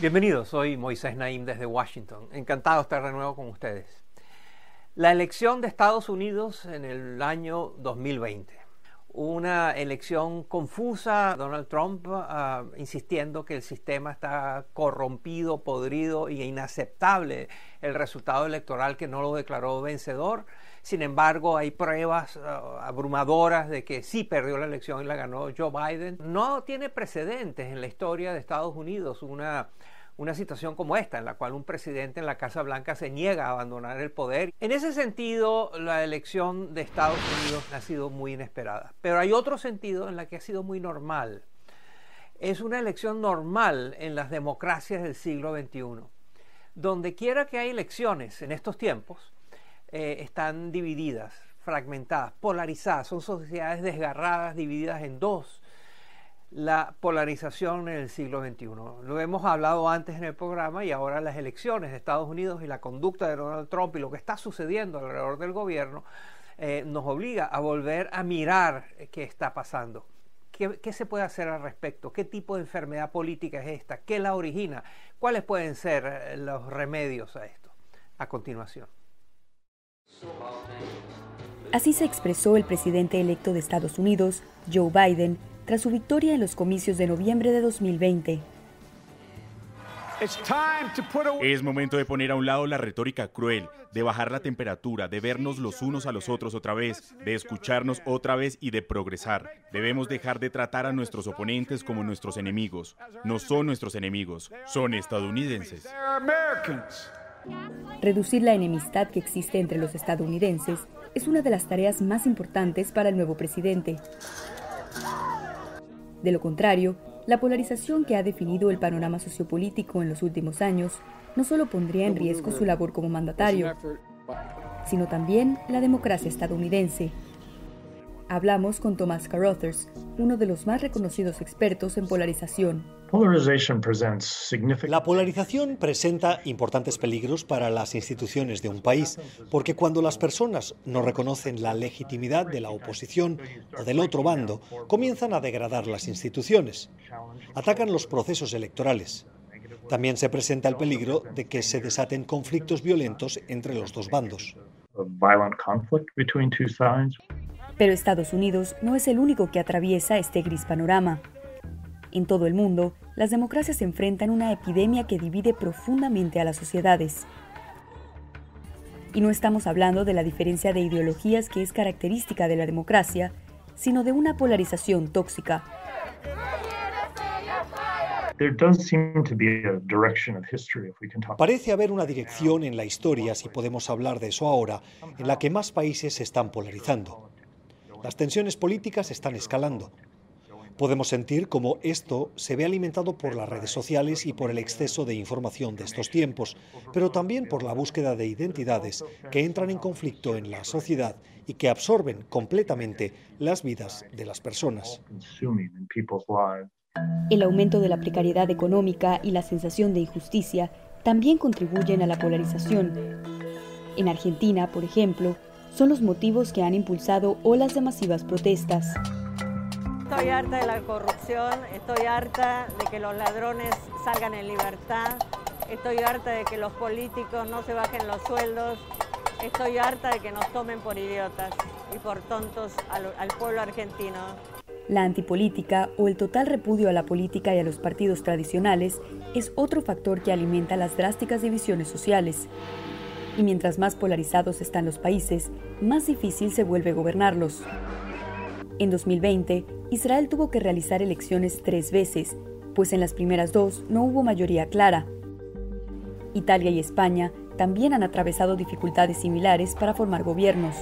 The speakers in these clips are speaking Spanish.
Bienvenidos, soy Moisés Naim desde Washington. Encantado de estar de nuevo con ustedes. La elección de Estados Unidos en el año 2020. Una elección confusa, Donald Trump uh, insistiendo que el sistema está corrompido, podrido e inaceptable el resultado electoral que no lo declaró vencedor. Sin embargo, hay pruebas uh, abrumadoras de que sí perdió la elección y la ganó Joe Biden. No tiene precedentes en la historia de Estados Unidos una, una situación como esta, en la cual un presidente en la Casa Blanca se niega a abandonar el poder. En ese sentido, la elección de Estados Unidos ha sido muy inesperada. Pero hay otro sentido en la que ha sido muy normal. Es una elección normal en las democracias del siglo XXI. Donde quiera que hay elecciones en estos tiempos, eh, están divididas, fragmentadas, polarizadas, son sociedades desgarradas, divididas en dos. La polarización en el siglo XXI. Lo hemos hablado antes en el programa y ahora las elecciones de Estados Unidos y la conducta de Donald Trump y lo que está sucediendo alrededor del gobierno eh, nos obliga a volver a mirar qué está pasando. ¿Qué, ¿Qué, se puede hacer al respecto? ¿Qué tipo de enfermedad política es esta? ¿Qué la origina? ¿Cuáles pueden ser eh, los remedios a esto? A continuación. Así se expresó el presidente electo de Estados Unidos, Joe Biden, tras su victoria en los comicios de noviembre de 2020. Es momento de poner a un lado la retórica cruel, de bajar la temperatura, de vernos los unos a los otros otra vez, de escucharnos otra vez y de progresar. Debemos dejar de tratar a nuestros oponentes como nuestros enemigos. No son nuestros enemigos, son estadounidenses. Reducir la enemistad que existe entre los estadounidenses es una de las tareas más importantes para el nuevo presidente. De lo contrario, la polarización que ha definido el panorama sociopolítico en los últimos años no solo pondría en riesgo su labor como mandatario, sino también la democracia estadounidense. Hablamos con Thomas Carothers, uno de los más reconocidos expertos en polarización. La polarización presenta importantes peligros para las instituciones de un país, porque cuando las personas no reconocen la legitimidad de la oposición o del otro bando, comienzan a degradar las instituciones, atacan los procesos electorales. También se presenta el peligro de que se desaten conflictos violentos entre los dos bandos. Pero Estados Unidos no es el único que atraviesa este gris panorama. En todo el mundo, las democracias enfrentan una epidemia que divide profundamente a las sociedades. Y no estamos hablando de la diferencia de ideologías que es característica de la democracia, sino de una polarización tóxica. Parece haber una dirección en la historia, si podemos hablar de eso ahora, en la que más países se están polarizando. Las tensiones políticas están escalando. Podemos sentir cómo esto se ve alimentado por las redes sociales y por el exceso de información de estos tiempos, pero también por la búsqueda de identidades que entran en conflicto en la sociedad y que absorben completamente las vidas de las personas. El aumento de la precariedad económica y la sensación de injusticia también contribuyen a la polarización. En Argentina, por ejemplo, son los motivos que han impulsado olas de masivas protestas. Estoy harta de la corrupción, estoy harta de que los ladrones salgan en libertad, estoy harta de que los políticos no se bajen los sueldos, Estoy harta de que nos tomen por idiotas y por tontos al, al pueblo argentino. La antipolítica o el total repudio a la política y a los partidos tradicionales es otro factor que alimenta las drásticas divisiones sociales. Y mientras más polarizados están los países, más difícil se vuelve gobernarlos. En 2020, Israel tuvo que realizar elecciones tres veces, pues en las primeras dos no hubo mayoría clara. Italia y España también han atravesado dificultades similares para formar gobiernos.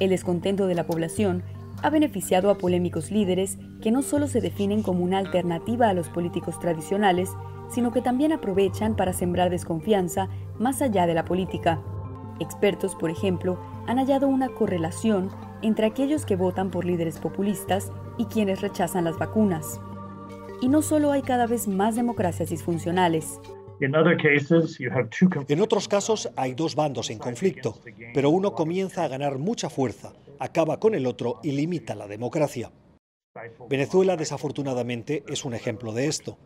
El descontento de la población ha beneficiado a polémicos líderes que no solo se definen como una alternativa a los políticos tradicionales, sino que también aprovechan para sembrar desconfianza más allá de la política. Expertos, por ejemplo, han hallado una correlación entre aquellos que votan por líderes populistas y quienes rechazan las vacunas. Y no solo hay cada vez más democracias disfuncionales, en otros casos hay dos bandos en conflicto, pero uno comienza a ganar mucha fuerza, acaba con el otro y limita la democracia. Venezuela, desafortunadamente, es un ejemplo de esto.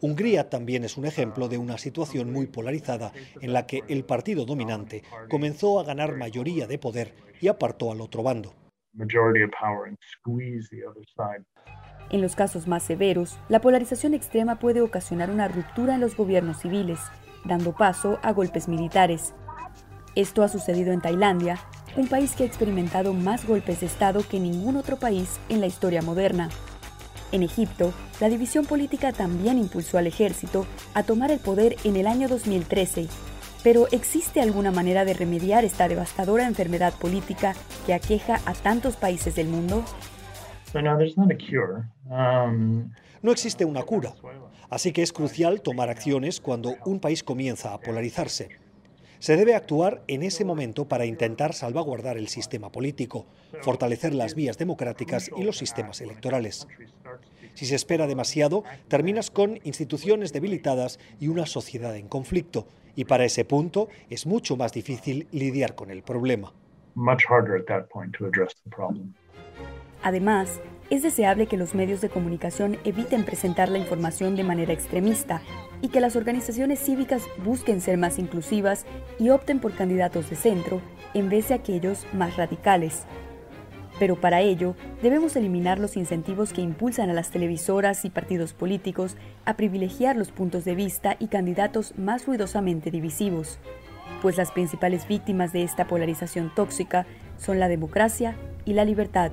Hungría también es un ejemplo de una situación muy polarizada en la que el partido dominante comenzó a ganar mayoría de poder y apartó al otro bando. En los casos más severos, la polarización extrema puede ocasionar una ruptura en los gobiernos civiles, dando paso a golpes militares. Esto ha sucedido en Tailandia, un país que ha experimentado más golpes de Estado que ningún otro país en la historia moderna. En Egipto, la división política también impulsó al ejército a tomar el poder en el año 2013. Pero ¿existe alguna manera de remediar esta devastadora enfermedad política que aqueja a tantos países del mundo? Um, no existe una cura, así que es crucial tomar acciones cuando un país comienza a polarizarse. Se debe actuar en ese momento para intentar salvaguardar el sistema político, fortalecer las vías democráticas y los sistemas electorales. Si se espera demasiado, terminas con instituciones debilitadas y una sociedad en conflicto, y para ese punto es mucho más difícil lidiar con el problema. Además, es deseable que los medios de comunicación eviten presentar la información de manera extremista y que las organizaciones cívicas busquen ser más inclusivas y opten por candidatos de centro en vez de aquellos más radicales. Pero para ello debemos eliminar los incentivos que impulsan a las televisoras y partidos políticos a privilegiar los puntos de vista y candidatos más ruidosamente divisivos, pues las principales víctimas de esta polarización tóxica son la democracia y la libertad.